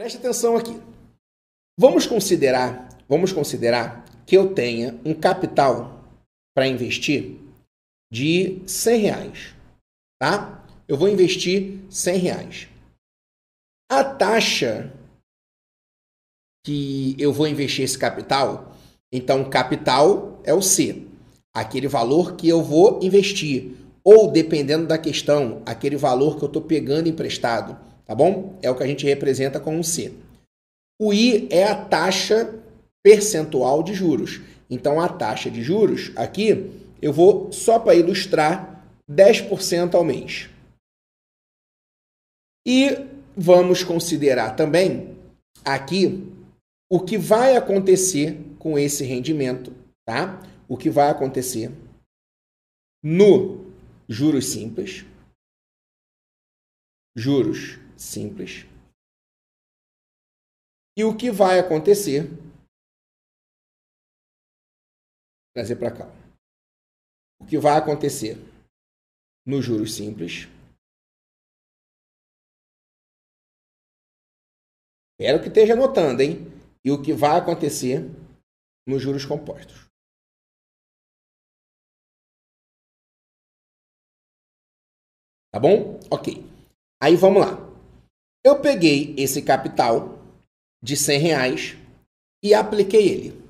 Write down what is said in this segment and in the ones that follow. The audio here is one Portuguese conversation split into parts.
Preste atenção aqui. Vamos considerar, vamos considerar que eu tenha um capital para investir de 100 reais, tá? Eu vou investir 100 reais. A taxa que eu vou investir esse capital, então capital é o C, aquele valor que eu vou investir, ou dependendo da questão, aquele valor que eu estou pegando emprestado, tá bom? É o que a gente representa com um C. O I é a taxa percentual de juros. Então a taxa de juros aqui eu vou só para ilustrar 10% ao mês. E vamos considerar também aqui o que vai acontecer com esse rendimento, tá? O que vai acontecer no juros simples, juros simples, e o que vai acontecer trazer para cá. O que vai acontecer no juros simples Espero que esteja anotando, hein? E o que vai acontecer nos juros compostos. Tá bom? Ok. Aí vamos lá. Eu peguei esse capital de 100 reais e apliquei ele.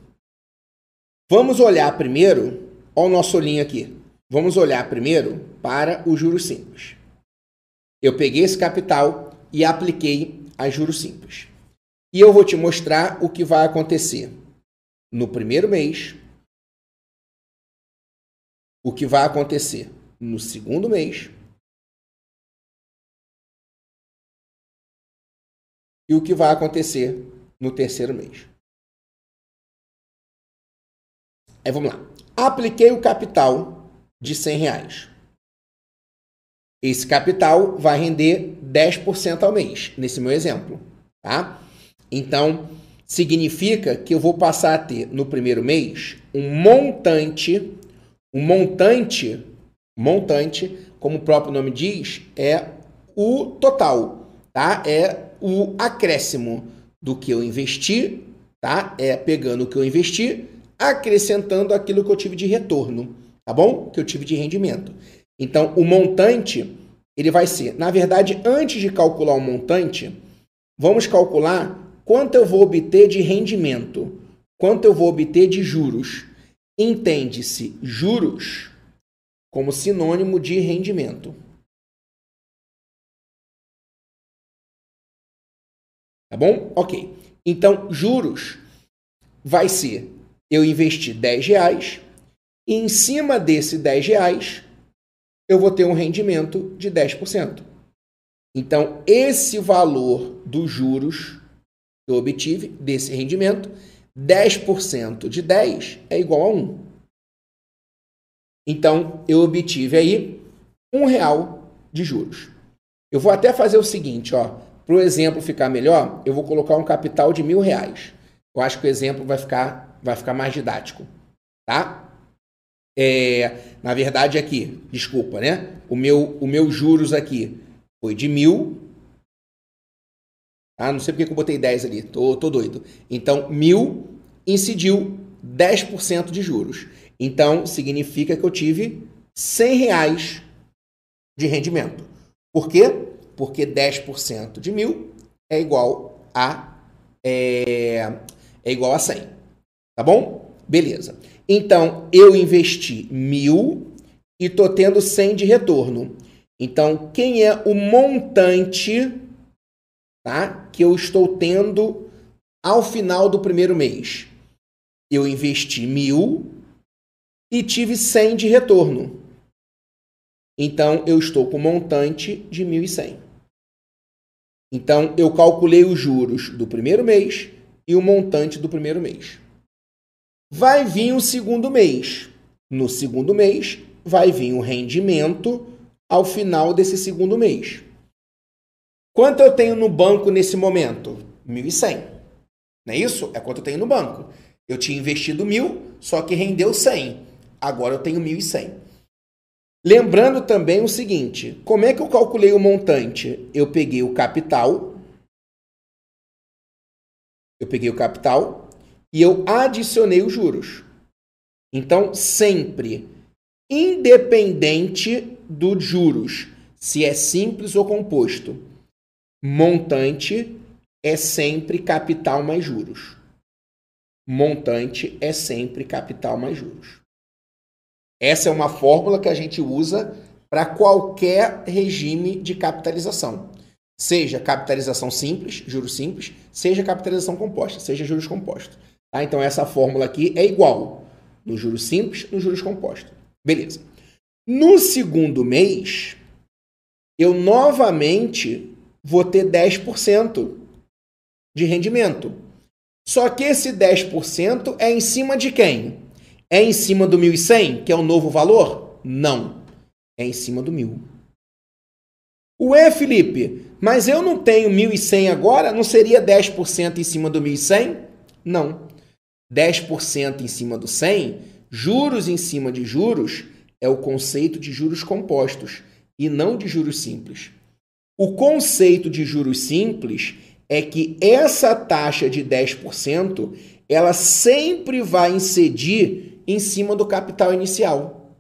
Vamos olhar primeiro, olha o nosso olhinho aqui. Vamos olhar primeiro para os juros simples. Eu peguei esse capital e apliquei a juros simples. E eu vou te mostrar o que vai acontecer no primeiro mês, o que vai acontecer no segundo mês e o que vai acontecer no terceiro mês. Aí vamos lá. Apliquei o capital de 100 reais. Esse capital vai render 10% ao mês, nesse meu exemplo, tá? Então, significa que eu vou passar a ter no primeiro mês um montante, um montante, montante, como o próprio nome diz, é o total, tá? É o acréscimo do que eu investi, tá? É pegando o que eu investi, acrescentando aquilo que eu tive de retorno, tá bom? Que eu tive de rendimento. Então, o montante, ele vai ser, na verdade, antes de calcular o montante, vamos calcular quanto eu vou obter de rendimento, quanto eu vou obter de juros. Entende-se juros como sinônimo de rendimento. Tá bom? Ok. Então, juros vai ser eu investi 10 reais e em cima desse 10 reais eu vou ter um rendimento de 10%. Então, esse valor dos juros eu obtive desse rendimento, 10% de 10 é igual a 1. Então, eu obtive aí um real de juros. Eu vou até fazer o seguinte, ó, para o exemplo ficar melhor, eu vou colocar um capital de mil reais. Eu acho que o exemplo vai ficar, vai ficar mais didático, tá? É, na verdade aqui, desculpa, né? O meu, o meu juros aqui foi de mil ah, não sei porque que eu botei 10 ali, tô, tô doido. Então, mil incidiu 10% de juros. Então, significa que eu tive 100 reais de rendimento. Por quê? Porque 10% de mil é igual a é, é igual a 100. Tá bom? Beleza. Então, eu investi mil e tô tendo 100 de retorno. Então, quem é o montante tá? que eu estou tendo ao final do primeiro mês. Eu investi mil e tive 100 de retorno. Então, eu estou com montante de 1.100. Então, eu calculei os juros do primeiro mês e o montante do primeiro mês. Vai vir o segundo mês. No segundo mês, vai vir o rendimento ao final desse segundo mês. Quanto eu tenho no banco nesse momento? 1.100. Não é isso? É quanto eu tenho no banco. Eu tinha investido mil, só que rendeu 100. Agora eu tenho 1.100. Lembrando também o seguinte: como é que eu calculei o montante? Eu peguei o capital Eu peguei o capital e eu adicionei os juros. Então, sempre, independente dos juros, se é simples ou composto, montante é sempre capital mais juros. Montante é sempre capital mais juros. Essa é uma fórmula que a gente usa para qualquer regime de capitalização. Seja capitalização simples, juros simples, seja capitalização composta, seja juros compostos. Tá? Então, essa fórmula aqui é igual no juros simples, no juros compostos. Beleza. No segundo mês, eu novamente vou ter 10% de rendimento. Só que esse 10% é em cima de quem? É em cima do 1.100, que é o novo valor? Não. É em cima do 1.000. Ué, Felipe, mas eu não tenho 1.100 agora? Não seria 10% em cima do 1.100? Não. 10% em cima do 100, juros em cima de juros, é o conceito de juros compostos e não de juros simples. O conceito de juros simples é que essa taxa de 10%, ela sempre vai incidir em cima do capital inicial.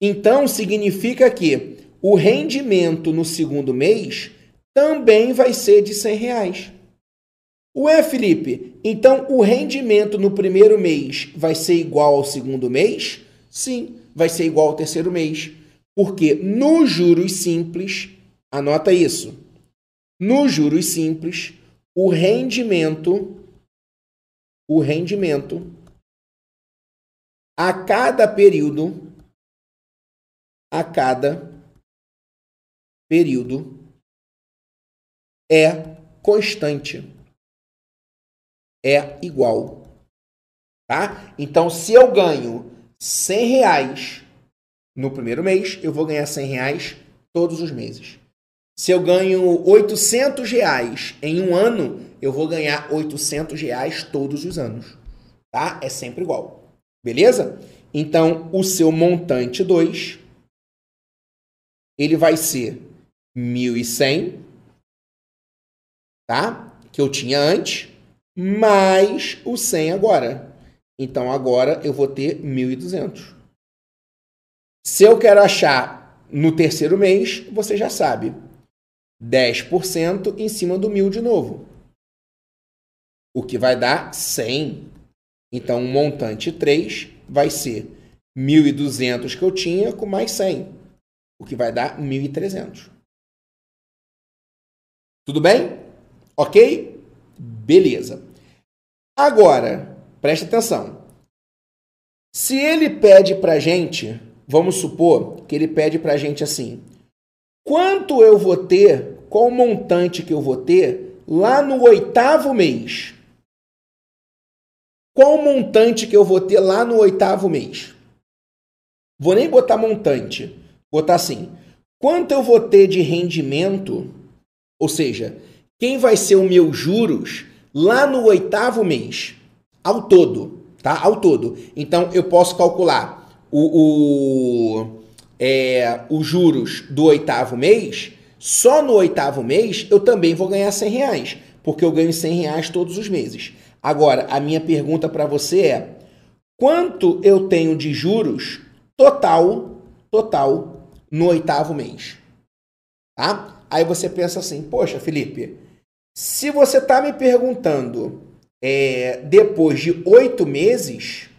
Então, significa que o rendimento no segundo mês também vai ser de 100 reais. Ué, Felipe, então o rendimento no primeiro mês vai ser igual ao segundo mês? Sim, vai ser igual ao terceiro mês. Porque nos juros simples, anota isso. Nos juros simples, o rendimento o rendimento a cada período a cada período é constante. É igual. Tá? Então, se eu ganho 100 reais no primeiro mês, eu vou ganhar 100 reais todos os meses. Se eu ganho 800 reais em um ano, eu vou ganhar 800 reais todos os anos. Tá? É sempre igual. Beleza? Então, o seu montante 2, ele vai ser 1.100, tá? Que eu tinha antes, mais o 100 agora. Então, agora eu vou ter 1.200. Se eu quero achar no terceiro mês, você já sabe. 10% em cima do 1.000 de novo. O que vai dar 100. Então, o montante 3 vai ser 1.200 que eu tinha com mais 100. O que vai dar 1.300. Tudo bem? Ok? Beleza. Agora, preste atenção. Se ele pede para gente Vamos supor que ele pede para gente assim: quanto eu vou ter, qual o montante que eu vou ter lá no oitavo mês? Qual o montante que eu vou ter lá no oitavo mês? Vou nem botar montante, botar assim: quanto eu vou ter de rendimento, ou seja, quem vai ser os meus juros lá no oitavo mês, ao todo, tá? Ao todo. Então eu posso calcular o, o, é, os juros do oitavo mês, só no oitavo mês eu também vou ganhar 100 reais, porque eu ganho 100 reais todos os meses. Agora, a minha pergunta para você é: quanto eu tenho de juros total, total, no oitavo mês? Tá? Aí você pensa assim: poxa, Felipe, se você está me perguntando é, depois de oito meses,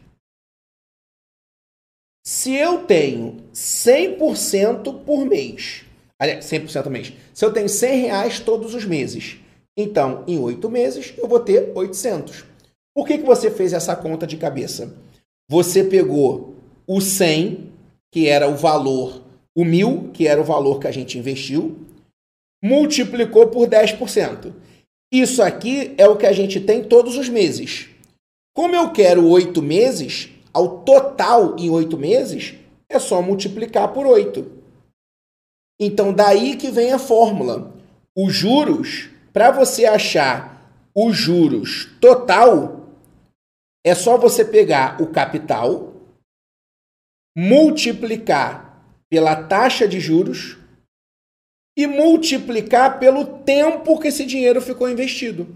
se eu tenho 100% por mês, aliás, 100% por mês, se eu tenho 100 reais todos os meses, então em 8 meses eu vou ter 800. Por que, que você fez essa conta de cabeça? Você pegou o 100, que era o valor, o 1000, que era o valor que a gente investiu, multiplicou por 10%. Isso aqui é o que a gente tem todos os meses. Como eu quero 8 meses, ao total em oito meses, é só multiplicar por oito. Então, daí que vem a fórmula. Os juros, para você achar os juros total, é só você pegar o capital, multiplicar pela taxa de juros e multiplicar pelo tempo que esse dinheiro ficou investido.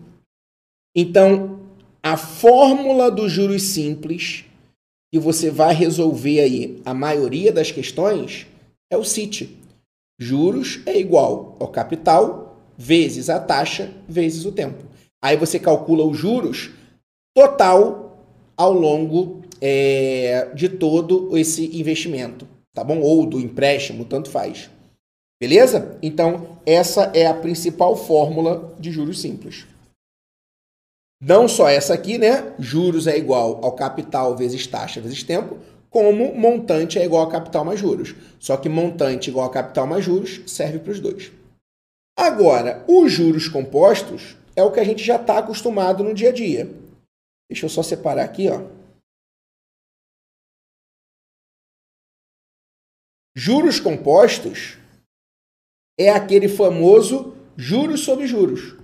Então, a fórmula dos juros simples que você vai resolver aí a maioria das questões é o CIT. Juros é igual ao capital vezes a taxa vezes o tempo. Aí você calcula os juros total ao longo é, de todo esse investimento, tá bom? Ou do empréstimo, tanto faz. Beleza? Então, essa é a principal fórmula de juros simples. Não só essa aqui, né? Juros é igual ao capital vezes taxa vezes tempo, como montante é igual a capital mais juros. Só que montante igual a capital mais juros serve para os dois. Agora, os juros compostos é o que a gente já está acostumado no dia a dia. Deixa eu só separar aqui, ó. Juros compostos é aquele famoso juros sobre juros.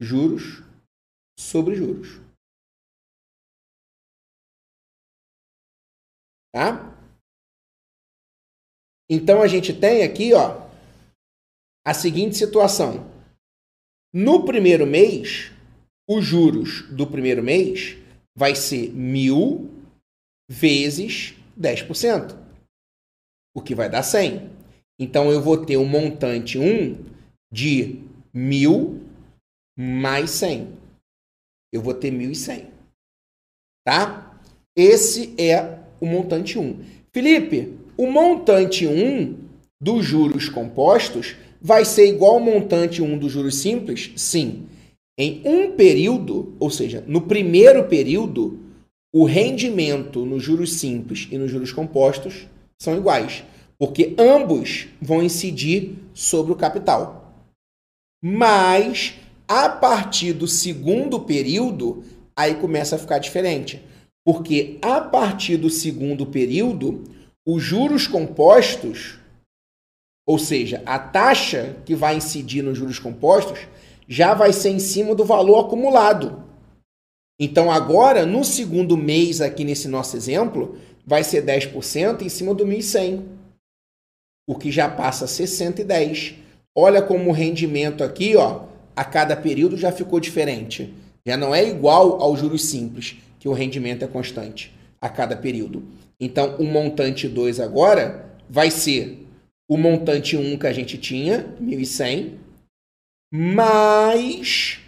Juros sobre juros. Tá? Então a gente tem aqui, ó, a seguinte situação. No primeiro mês, os juros do primeiro mês vai ser mil vezes 10%, o que vai dar 100. Então eu vou ter um montante 1 de mil mais 100 eu vou ter 1.100. Tá? Esse é o montante 1. Felipe, o montante 1 dos juros compostos vai ser igual ao montante 1 dos juros simples? Sim. Em um período, ou seja, no primeiro período, o rendimento nos juros simples e nos juros compostos são iguais, porque ambos vão incidir sobre o capital. Mas a partir do segundo período, aí começa a ficar diferente. Porque a partir do segundo período, os juros compostos, ou seja, a taxa que vai incidir nos juros compostos, já vai ser em cima do valor acumulado. Então, agora, no segundo mês, aqui nesse nosso exemplo, vai ser 10% em cima do 1.100, o que já passa a ser 110. Olha como o rendimento aqui, ó, a cada período já ficou diferente. Já não é igual aos juros simples, que o rendimento é constante a cada período. Então, o montante 2 agora vai ser o montante 1 um que a gente tinha, 1.100, mais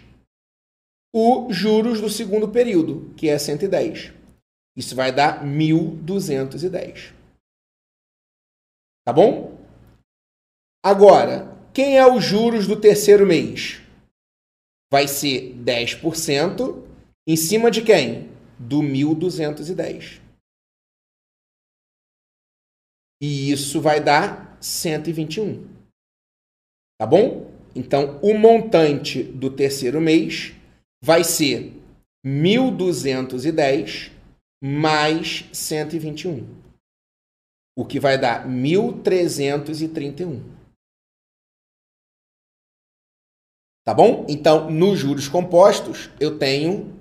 os juros do segundo período, que é 110. Isso vai dar 1.210. Tá bom? Agora, quem é os juros do terceiro mês? vai ser 10% em cima de quem? Do 1210. E isso vai dar 121. Tá bom? Então, o montante do terceiro mês vai ser 1210 mais 121. O que vai dar 1331. Tá bom? Então, nos juros compostos, eu tenho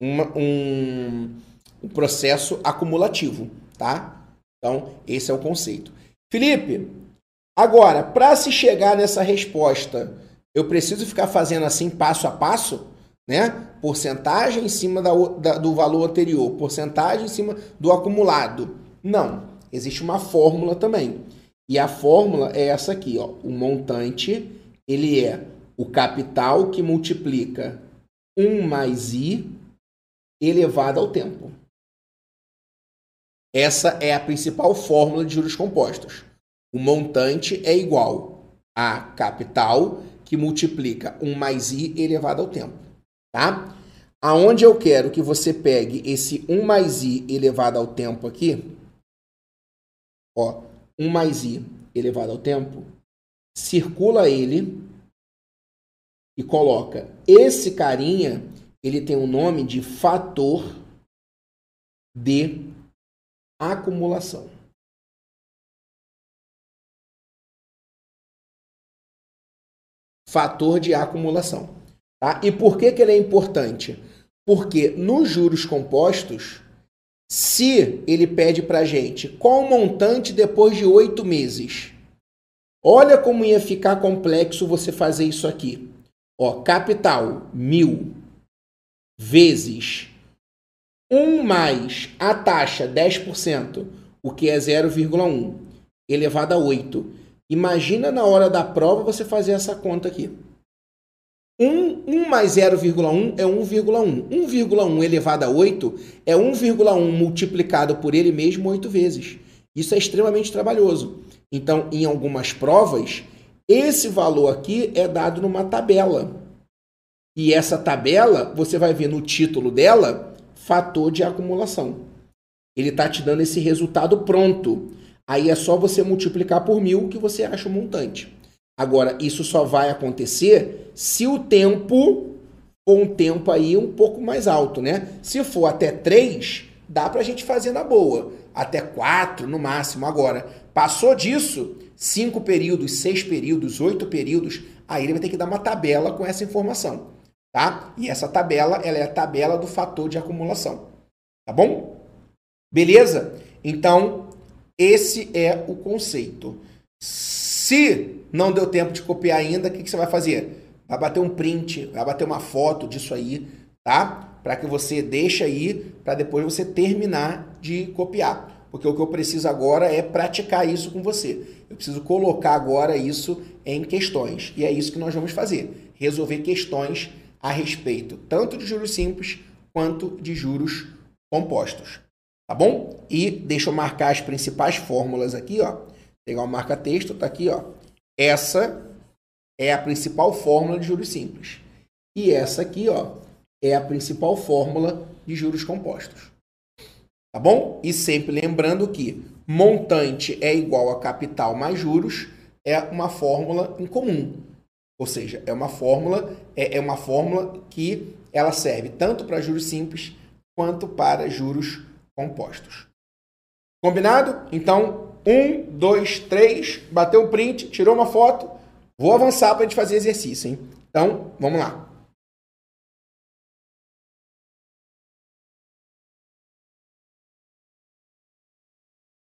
uma, um, um processo acumulativo, tá? Então, esse é o conceito. Felipe, agora, para se chegar nessa resposta, eu preciso ficar fazendo assim passo a passo, né? Porcentagem em cima da, da, do valor anterior, porcentagem em cima do acumulado. Não, existe uma fórmula também. E a fórmula é essa aqui, ó. O montante, ele é o capital que multiplica 1 mais i elevado ao tempo. Essa é a principal fórmula de juros compostos. O montante é igual a capital que multiplica 1 mais i elevado ao tempo. Tá? Aonde eu quero que você pegue esse 1 mais i elevado ao tempo aqui, ó, 1 mais i elevado ao tempo, circula ele e coloca esse carinha, ele tem o nome de fator de acumulação. Fator de acumulação. Tá? E por que, que ele é importante? Porque nos juros compostos, se ele pede para gente qual o montante depois de oito meses, olha como ia ficar complexo você fazer isso aqui. Ó, capital, mil, vezes 1 mais a taxa, 10%, o que é 0,1, elevado a 8. Imagina na hora da prova você fazer essa conta aqui. 1, 1 mais 0,1 é 1,1. 1,1 elevado a 8 é 1,1 multiplicado por ele mesmo 8 vezes. Isso é extremamente trabalhoso. Então, em algumas provas, esse valor aqui é dado numa tabela. E essa tabela, você vai ver no título dela, fator de acumulação. Ele está te dando esse resultado pronto. Aí é só você multiplicar por mil que você acha o montante. Agora, isso só vai acontecer se o tempo for um tempo aí um pouco mais alto, né? Se for até 3, dá para a gente fazer na boa. Até 4 no máximo. Agora, passou disso, 5 períodos, 6 períodos, 8 períodos, aí ele vai ter que dar uma tabela com essa informação tá? E essa tabela, ela é a tabela do fator de acumulação, tá bom? Beleza? Então, esse é o conceito. Se não deu tempo de copiar ainda, o que, que você vai fazer? Vai bater um print, vai bater uma foto disso aí, tá? Para que você deixe aí, para depois você terminar de copiar. Porque o que eu preciso agora é praticar isso com você. Eu preciso colocar agora isso em questões. E é isso que nós vamos fazer. Resolver questões a respeito tanto de juros simples quanto de juros compostos. Tá bom? E deixa eu marcar as principais fórmulas aqui, ó. Pegar o marca-texto, tá aqui, ó. Essa é a principal fórmula de juros simples. E essa aqui, ó, é a principal fórmula de juros compostos. Tá bom? E sempre lembrando que montante é igual a capital mais juros é uma fórmula em comum. Ou seja, é uma fórmula, é, é uma fórmula que ela serve tanto para juros simples quanto para juros compostos. Combinado? Então, um, dois, três, bateu o print, tirou uma foto. Vou avançar para a gente fazer exercício, hein? Então, vamos lá.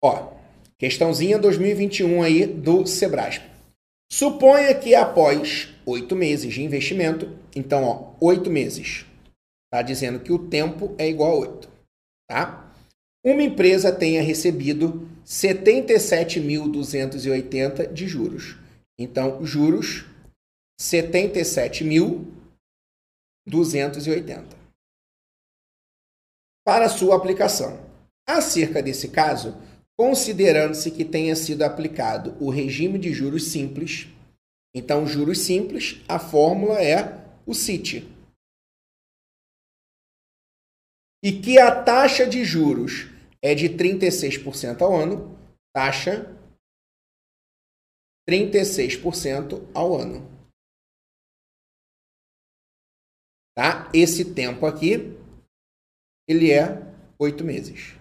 Ó, questãozinha 2021 aí do Sebrasp. Suponha que após oito meses de investimento, então, oito meses, está dizendo que o tempo é igual a oito, tá? Uma empresa tenha recebido 77.280 de juros. Então, juros 77.280. Para sua aplicação. Acerca desse caso, considerando-se que tenha sido aplicado o regime de juros simples. Então, juros simples, a fórmula é o CIT. E que a taxa de juros é de 36% ao ano, taxa 36% ao ano. Tá? Esse tempo aqui, ele é oito meses.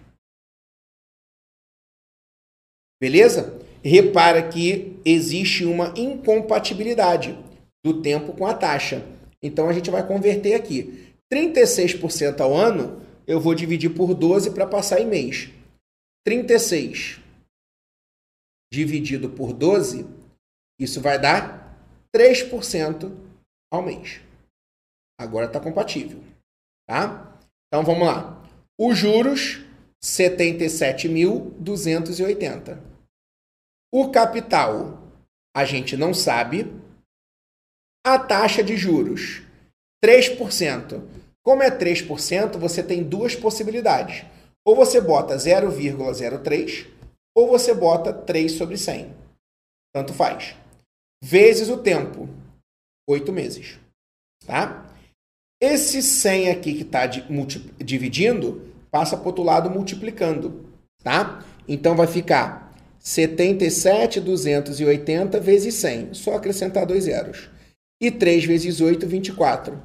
Beleza? Repara que existe uma incompatibilidade do tempo com a taxa. Então a gente vai converter aqui. 36% ao ano, eu vou dividir por 12 para passar em mês. 36 dividido por 12, isso vai dar 3% ao mês. Agora está compatível. Tá? Então vamos lá. Os juros 77.280. O capital, a gente não sabe. A taxa de juros, 3%. Como é 3%, você tem duas possibilidades. Ou você bota 0,03 ou você bota 3 sobre 100. Tanto faz. Vezes o tempo, 8 meses. Tá? Esse 100 aqui que está dividindo passa para o outro lado multiplicando, tá? Então vai ficar 77,280 vezes 100. Só acrescentar dois zeros. E 3 vezes 8, 24.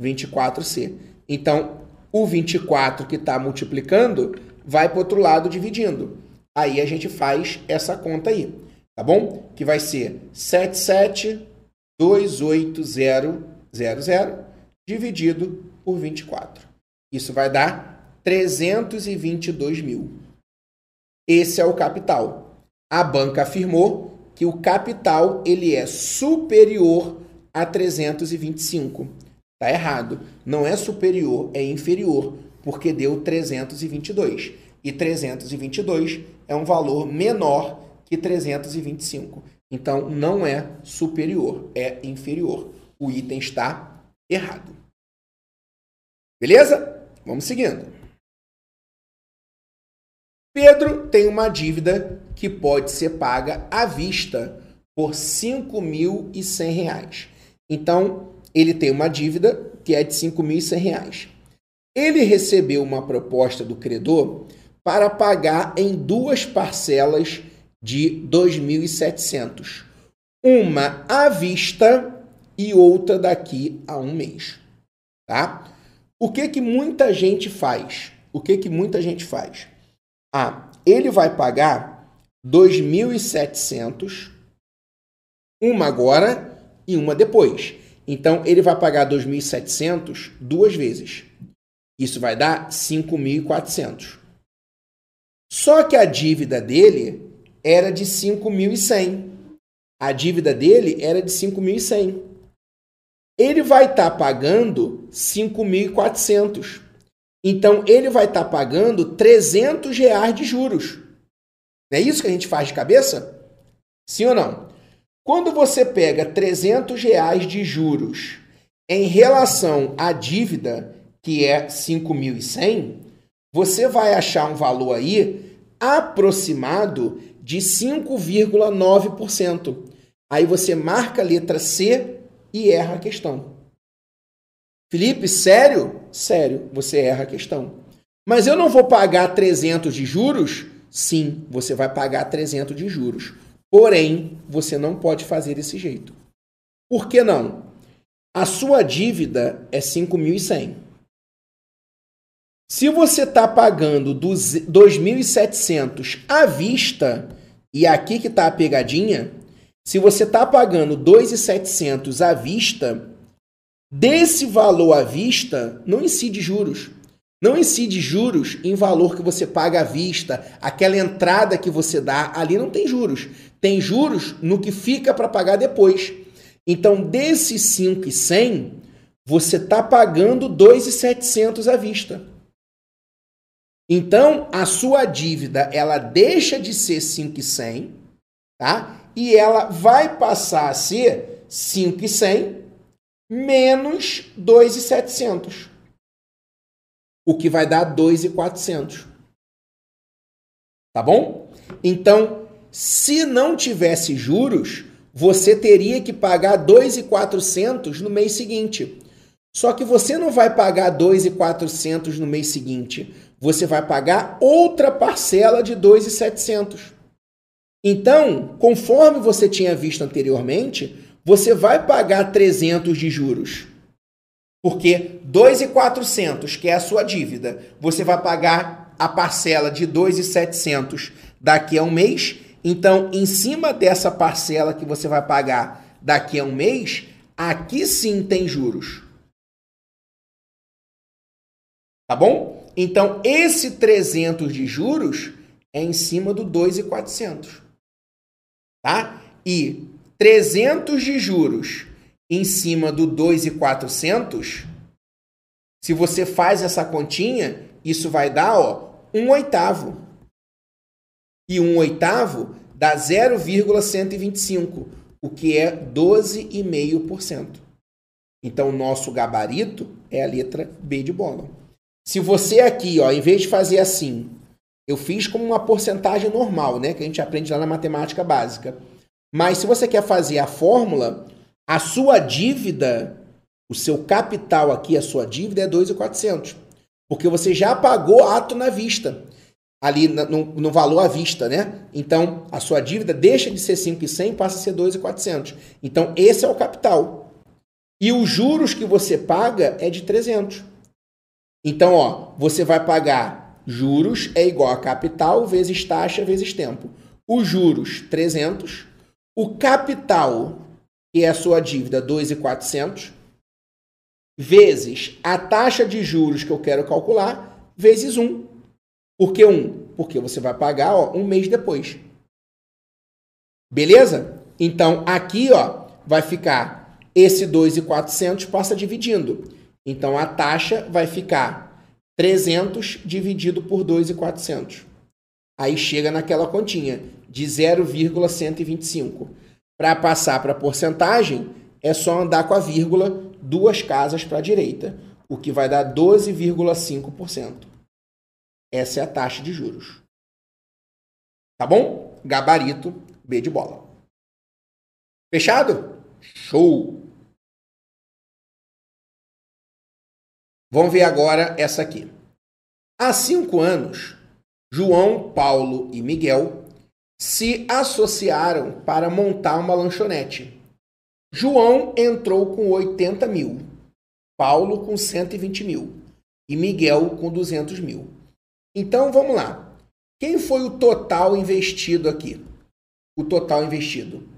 24C. Então, o 24 que está multiplicando vai para o outro lado dividindo. Aí a gente faz essa conta aí, tá bom? Que vai ser 77,28000 dividido por 24. Isso vai dar 322 mil. Esse é o capital. A banca afirmou que o capital ele é superior a 325. Tá errado. Não é superior, é inferior, porque deu 322. E 322 é um valor menor que 325. Então não é superior, é inferior. O item está errado. Beleza? Vamos seguindo. Pedro tem uma dívida que pode ser paga à vista por R$ 5.100. Então, ele tem uma dívida que é de R$ 5.100. Ele recebeu uma proposta do credor para pagar em duas parcelas de 2.700. Uma à vista e outra daqui a um mês. Tá? O que que muita gente faz? O que que muita gente faz? Ah, ele vai pagar 2.700, uma agora e uma depois. Então ele vai pagar 2.700 duas vezes. Isso vai dar 5.400. Só que a dívida dele era de 5.100. A dívida dele era de 5.100. Ele vai estar tá pagando 5.400. Então ele vai estar tá pagando 300 reais de juros. Não é isso que a gente faz de cabeça? Sim ou não? Quando você pega 300 reais de juros em relação à dívida, que é 5.100, você vai achar um valor aí aproximado de 5,9%. Aí você marca a letra C e erra a questão. Felipe, sério? Sério, você erra a questão. Mas eu não vou pagar 300 de juros? Sim, você vai pagar 300 de juros. Porém, você não pode fazer desse jeito. Por que não? A sua dívida é 5.100. Se você está pagando 2.700 à vista, e aqui que está a pegadinha, se você está pagando 2.700 à vista, desse valor à vista não incide juros. Não incide juros em valor que você paga à vista, aquela entrada que você dá, ali não tem juros. Tem juros no que fica para pagar depois. Então, desses 5.100, você está pagando 2.700 à vista. Então, a sua dívida, ela deixa de ser 5,100, tá? E ela vai passar a ser 5,100 menos 2,700. O que vai dar 2,400. Tá bom? Então, se não tivesse juros, você teria que pagar 2,400 no mês seguinte. Só que você não vai pagar 2,400 no mês seguinte você vai pagar outra parcela de 2,700. Então, conforme você tinha visto anteriormente, você vai pagar 300 de juros. Porque 2,400, que é a sua dívida, você vai pagar a parcela de 2,700 daqui a um mês. Então, em cima dessa parcela que você vai pagar daqui a um mês, aqui sim tem juros. Tá bom? Então, esse 300 de juros é em cima do 2,400. Tá? E 300 de juros em cima do 2,400, se você faz essa continha, isso vai dar ó, um oitavo. E um oitavo dá 0,125, o que é 12,5%. Então, nosso gabarito é a letra B de bola. Se você aqui, ó, em vez de fazer assim, eu fiz como uma porcentagem normal, né, que a gente aprende lá na matemática básica. Mas se você quer fazer a fórmula, a sua dívida, o seu capital aqui, a sua dívida é 2.400, porque você já pagou ato na vista, ali no, no valor à vista, né? Então, a sua dívida deixa de ser 5.100 e passa a ser 2.400. Então, esse é o capital. E os juros que você paga é de 300. Então, ó, você vai pagar juros é igual a capital vezes taxa vezes tempo. Os juros 300, o capital, que é a sua dívida 2.400, vezes a taxa de juros que eu quero calcular, vezes 1. Por que 1? Porque você vai pagar ó, um mês depois. Beleza? Então, aqui ó, vai ficar esse 2,400 passa dividindo. Então a taxa vai ficar 300 dividido por 2,400. Aí chega naquela continha de 0,125. Para passar para porcentagem, é só andar com a vírgula duas casas para a direita, o que vai dar 12,5%. Essa é a taxa de juros. Tá bom? Gabarito B de bola. Fechado? Show! Vamos ver agora essa aqui. Há cinco anos, João, Paulo e Miguel se associaram para montar uma lanchonete. João entrou com 80 mil, Paulo com 120 mil e Miguel com 200 mil. Então vamos lá. Quem foi o total investido aqui? O total investido,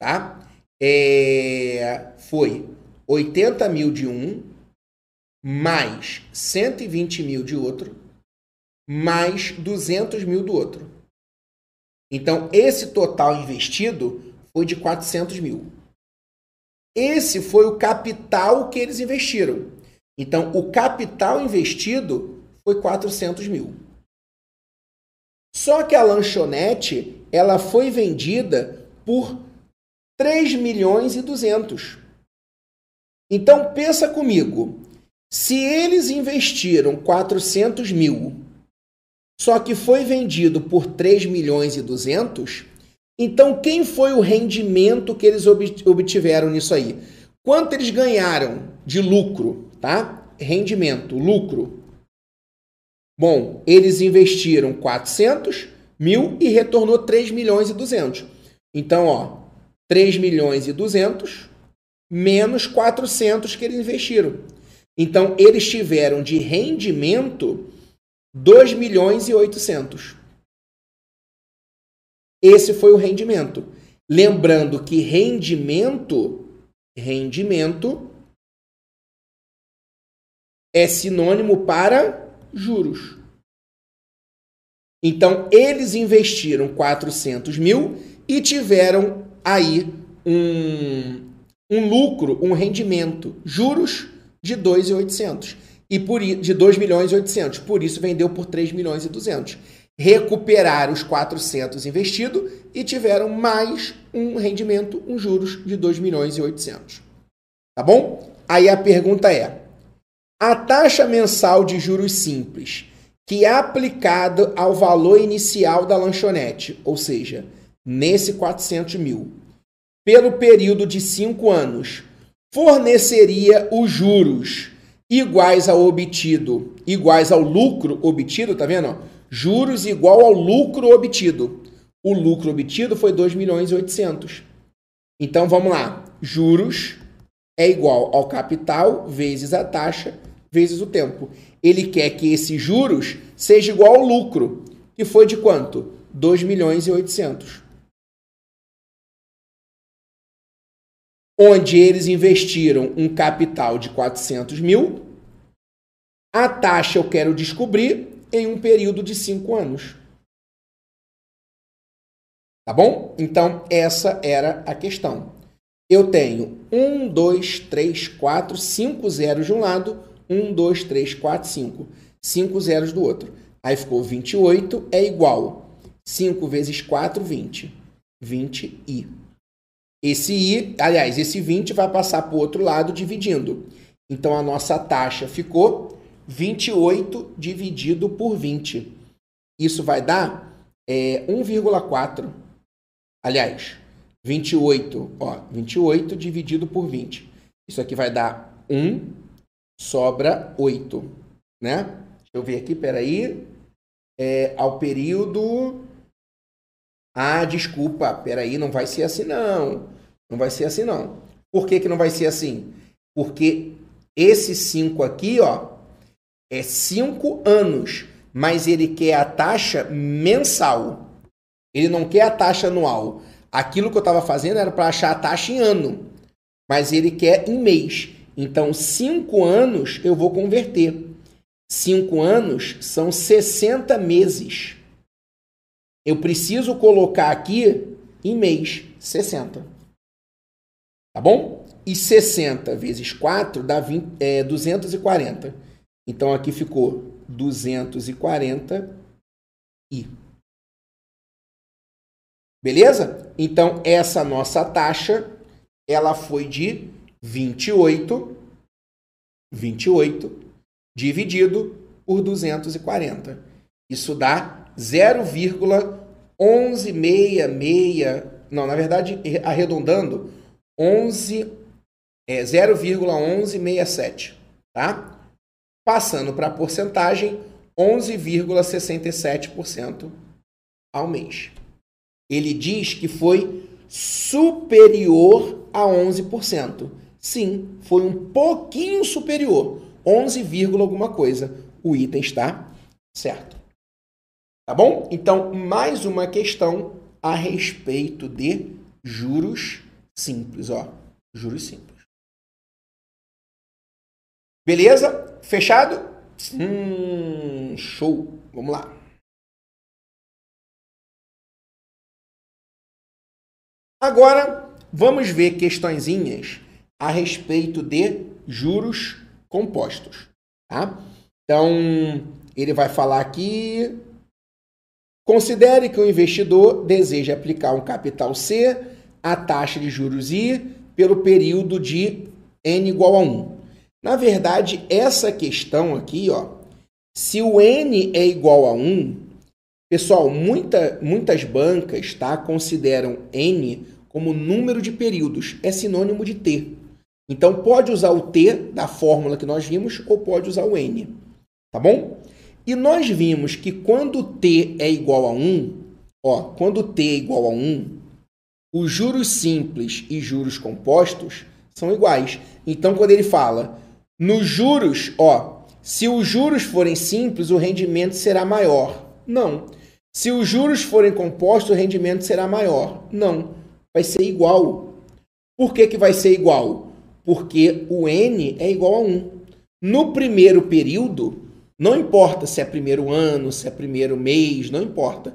tá? É, foi 80 mil de um, mais 120 mil de outro, mais 200 mil do outro. Então, esse total investido foi de 400 mil. Esse foi o capital que eles investiram. Então, o capital investido foi 400 mil. Só que a lanchonete ela foi vendida por 3 milhões e 200. Então, pensa comigo. Se eles investiram 400 mil, só que foi vendido por 3 milhões e 200, então quem foi o rendimento que eles obtiveram nisso aí? Quanto eles ganharam de lucro, tá? Rendimento, lucro. Bom, eles investiram 400 mil e retornou 3 milhões e 200. Então, ó, 3 milhões e 200 menos 400 que eles investiram. Então, eles tiveram de rendimento 2 milhões e 800. Esse foi o rendimento. Lembrando que rendimento, rendimento é sinônimo para juros. Então, eles investiram 400 mil e tiveram aí um, um lucro, um rendimento, juros de 2,800 e por de 2 milhões e 800. Por isso vendeu por 3 milhões e 200. Recuperaram os 400 investido e tiveram mais um rendimento, um juros de 2 milhões e 800. Tá bom? Aí a pergunta é: a taxa mensal de juros simples que é aplicada ao valor inicial da lanchonete, ou seja, nesse 400 mil, pelo período de 5 anos, forneceria os juros iguais ao obtido, iguais ao lucro obtido, tá vendo? Juros igual ao lucro obtido. O lucro obtido foi 2 milhões e 800. Então vamos lá. Juros é igual ao capital vezes a taxa vezes o tempo. Ele quer que esses juros seja igual ao lucro, que foi de quanto? 2 milhões e 800. Onde eles investiram um capital de 400 mil. A taxa eu quero descobrir em um período de 5 anos. Tá bom? Então, essa era a questão. Eu tenho 1, 2, 3, 4, 5 zeros de um lado, 1, 2, 3, 4, 5. 5 zeros do outro. Aí ficou 28 é igual. 5 vezes 4, 20. 20 e esse i, aliás, esse 20 vai passar para o outro lado dividindo. Então a nossa taxa ficou 28 dividido por 20. Isso vai dar é, 1,4. Aliás, 28, ó, 28 dividido por 20. Isso aqui vai dar 1, sobra 8, né? Deixa eu ver aqui, peraí. É, ao período ah, desculpa, peraí, não vai ser assim não. Não vai ser assim não. Por que, que não vai ser assim? Porque esse 5 aqui, ó, é 5 anos, mas ele quer a taxa mensal. Ele não quer a taxa anual. Aquilo que eu estava fazendo era para achar a taxa em ano, mas ele quer em mês. Então, 5 anos eu vou converter. 5 anos são 60 meses eu preciso colocar aqui em mês 60. Tá bom? e 60 vezes 4 dá 20, é, 240. Então aqui ficou 240 i. Beleza? Então essa nossa taxa ela foi de 28 28 dividido por 240. Isso dá 0,1166, não, na verdade, arredondando, 11 é 0,1167, tá? Passando para a porcentagem, 11,67% ao mês. Ele diz que foi superior a 11%. Sim, foi um pouquinho superior, 11, alguma coisa. O item está certo. Tá bom? Então, mais uma questão a respeito de juros simples, ó. Juros simples. Beleza? Fechado? Hum, show. Vamos lá. Agora, vamos ver questõezinhas a respeito de juros compostos, tá? Então, ele vai falar aqui Considere que o investidor deseja aplicar um capital C à taxa de juros I pelo período de N igual a 1. Na verdade, essa questão aqui, ó, se o N é igual a 1, pessoal, muita, muitas bancas tá, consideram N como número de períodos, é sinônimo de T. Então, pode usar o T da fórmula que nós vimos ou pode usar o N, tá bom? E nós vimos que quando t é igual a 1, ó, quando t é igual a 1, os juros simples e juros compostos são iguais. Então, quando ele fala nos juros, ó, se os juros forem simples, o rendimento será maior. Não. Se os juros forem compostos, o rendimento será maior. Não. Vai ser igual. Por que, que vai ser igual? Porque o N é igual a 1. No primeiro período, não importa se é primeiro ano, se é primeiro mês, não importa.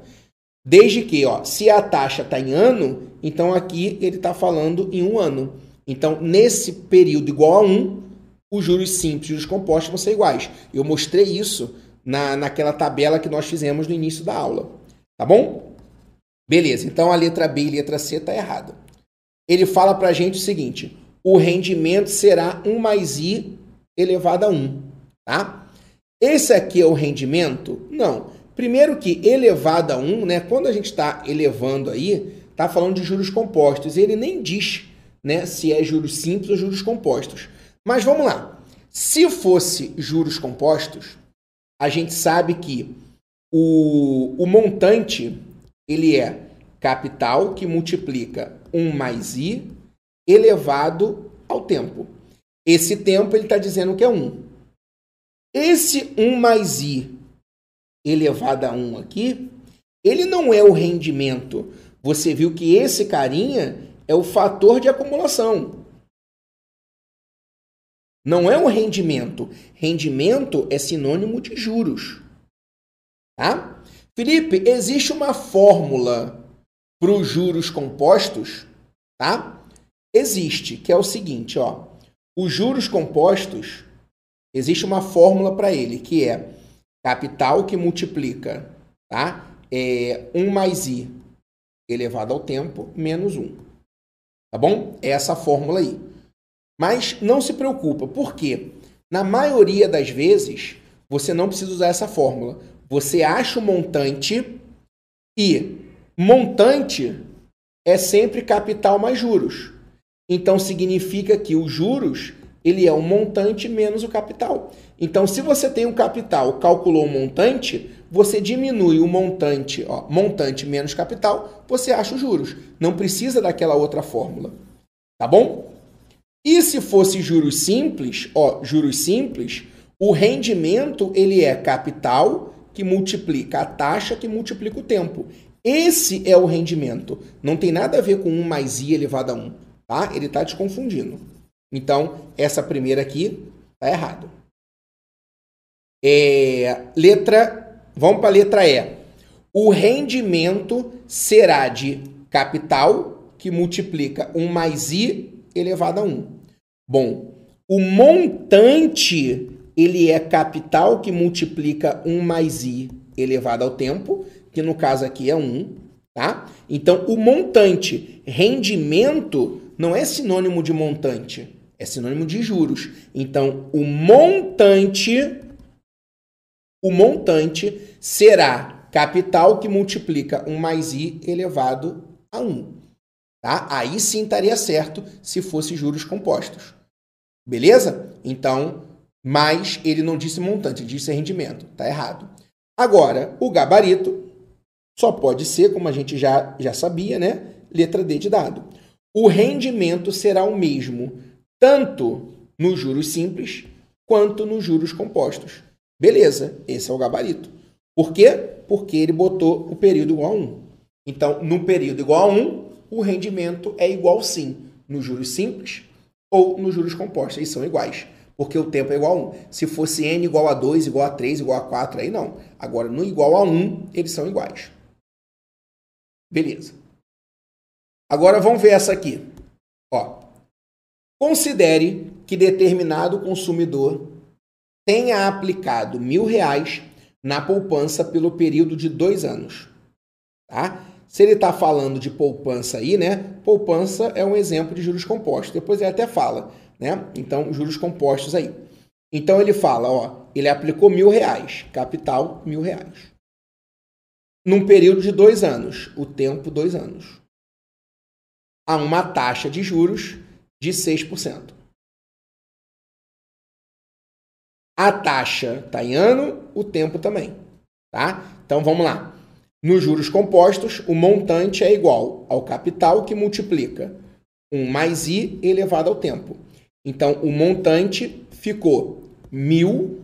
Desde que, ó, se a taxa está em ano, então aqui ele está falando em um ano. Então, nesse período igual a um, os juros simples e os compostos vão ser iguais. Eu mostrei isso na, naquela tabela que nós fizemos no início da aula. Tá bom? Beleza, então a letra B e a letra C está errada. Ele fala para a gente o seguinte: o rendimento será 1 mais I elevado a 1. Tá? Esse aqui é o rendimento? Não. Primeiro que elevado a 1, né? Quando a gente está elevando aí, está falando de juros compostos. Ele nem diz né, se é juros simples ou juros compostos. Mas vamos lá. Se fosse juros compostos, a gente sabe que o, o montante ele é capital que multiplica 1 mais i elevado ao tempo. Esse tempo ele está dizendo que é 1. Esse 1 mais i elevado a 1 aqui, ele não é o rendimento. Você viu que esse carinha é o fator de acumulação. Não é o rendimento. Rendimento é sinônimo de juros. Tá? Felipe, existe uma fórmula para os juros compostos? Tá? Existe, que é o seguinte, ó. Os juros compostos Existe uma fórmula para ele, que é capital que multiplica tá? é 1 mais i elevado ao tempo menos 1. Tá bom? É essa fórmula aí. Mas não se preocupa, porque na maioria das vezes você não precisa usar essa fórmula. Você acha o montante e montante é sempre capital mais juros. Então significa que os juros ele é o montante menos o capital. Então, se você tem um capital, calculou o um montante, você diminui o montante, ó, montante menos capital, você acha os juros. Não precisa daquela outra fórmula. Tá bom? E se fosse juros simples, ó, juros simples, o rendimento ele é capital que multiplica a taxa que multiplica o tempo. Esse é o rendimento. Não tem nada a ver com 1 mais i elevado a 1, tá? Ele está te confundindo. Então, essa primeira aqui está errado. É, letra, vamos para a letra E. O rendimento será de capital, que multiplica 1 mais i elevado a 1. Bom, o montante ele é capital que multiplica 1 mais i elevado ao tempo, que no caso aqui é 1, tá? Então, o montante, rendimento, não é sinônimo de montante, é sinônimo de juros. Então, o montante, o montante será capital que multiplica 1 mais i elevado a 1. Tá? Aí sim estaria certo se fosse juros compostos. Beleza? Então, mas ele não disse montante, disse rendimento. Tá errado. Agora, o gabarito só pode ser, como a gente já, já sabia, né? Letra D de dado. O rendimento será o mesmo tanto nos juros simples quanto nos juros compostos. Beleza, esse é o gabarito. Por quê? Porque ele botou o período igual a 1. Então, no período igual a 1, o rendimento é igual sim nos juros simples ou nos juros compostos. Eles são iguais, porque o tempo é igual a 1. Se fosse n igual a 2, igual a 3, igual a 4, aí não. Agora, no igual a 1, eles são iguais. Beleza. Agora vamos ver essa aqui. Ó, considere que determinado consumidor tenha aplicado mil reais na poupança pelo período de dois anos. Tá? Se ele está falando de poupança aí, né? Poupança é um exemplo de juros compostos. Depois ele até fala, né? Então, juros compostos aí. Então ele fala, ó, ele aplicou mil reais, capital mil reais. Num período de dois anos, o tempo dois anos. A uma taxa de juros de 6%. A taxa está em ano, o tempo também. Tá? Então vamos lá. Nos juros compostos, o montante é igual ao capital que multiplica 1 mais i elevado ao tempo. Então o montante ficou 1.000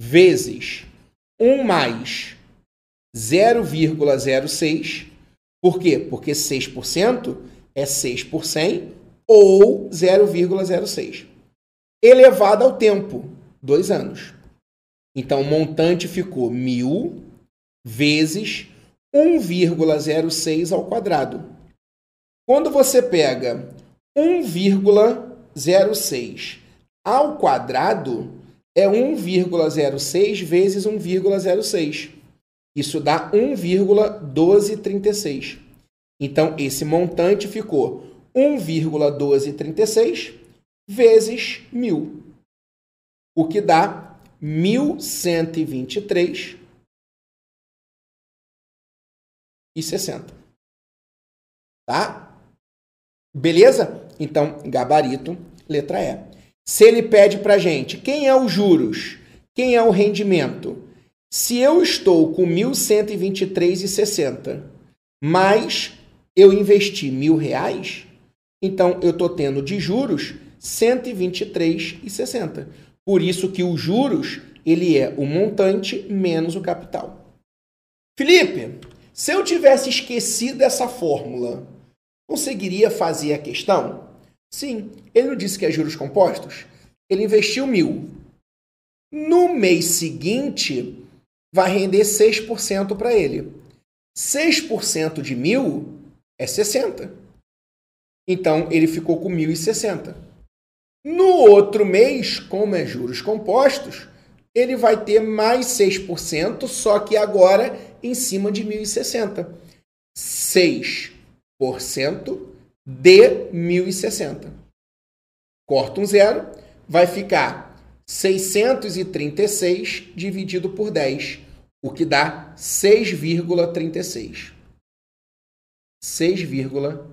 vezes 1 mais 0,06. Por quê? Porque 6% é 6 por 100 ou 0,06. Elevado ao tempo, dois anos. Então, o montante ficou 1.000 vezes 1,06 ao quadrado. Quando você pega 1,06 ao quadrado, é 1,06 vezes 1,06. Isso dá 1,1236. Então, esse montante ficou 1,1236 vezes 1.000, o que dá 1.123 e 60. Tá? Beleza? Então, gabarito, letra E. Se ele pede para gente quem é os juros, quem é o rendimento, se eu estou com 1.123,60, mas eu investi mil reais, então eu estou tendo de juros 123,60. Por isso que os juros ele é o montante menos o capital. Felipe, se eu tivesse esquecido essa fórmula, conseguiria fazer a questão? Sim, ele não disse que é juros compostos? Ele investiu mil. No mês seguinte, vai render 6% para ele. 6% de mil é 60. Então, ele ficou com 1.060. No outro mês, como é juros compostos, ele vai ter mais 6%, só que agora em cima de 1.060. 6% de 1.060. Corta um zero, vai ficar 636 dividido por 10, o que dá 6,36. 6,36.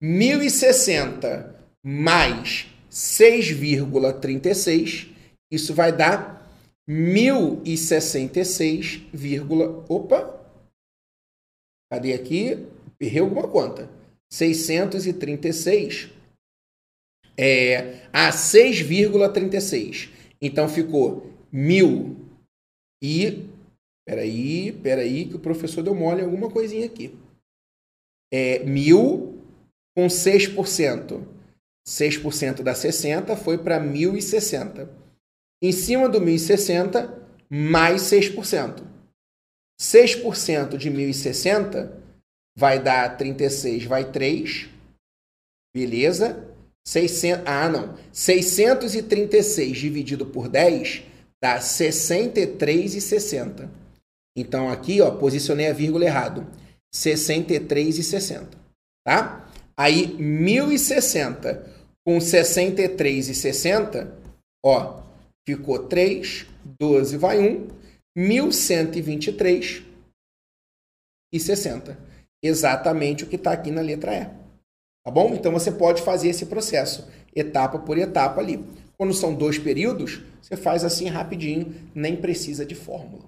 1060 mais 6,36, isso vai dar 1066, opa, cadê aqui? Errei alguma conta. 636 é a 6,36. Então ficou 1000 e peraí, peraí que o professor deu mole em alguma coisinha aqui. É 1000 com 6%. 6% da 60 foi para 1.060. Em cima do 1.060, mais 6%. 6% de 1.060 vai dar 36, vai 3. Beleza? 600, ah, não. 636 dividido por 10 dá 63,60. Então aqui, ó, posicionei a vírgula errado. 63,60, tá? Aí 1060 com 63,60, ó, ficou 3, 12 vai 1, 1123 e 60. Exatamente o que está aqui na letra E. Tá bom? Então você pode fazer esse processo, etapa por etapa ali. Quando são dois períodos, você faz assim rapidinho, nem precisa de fórmula.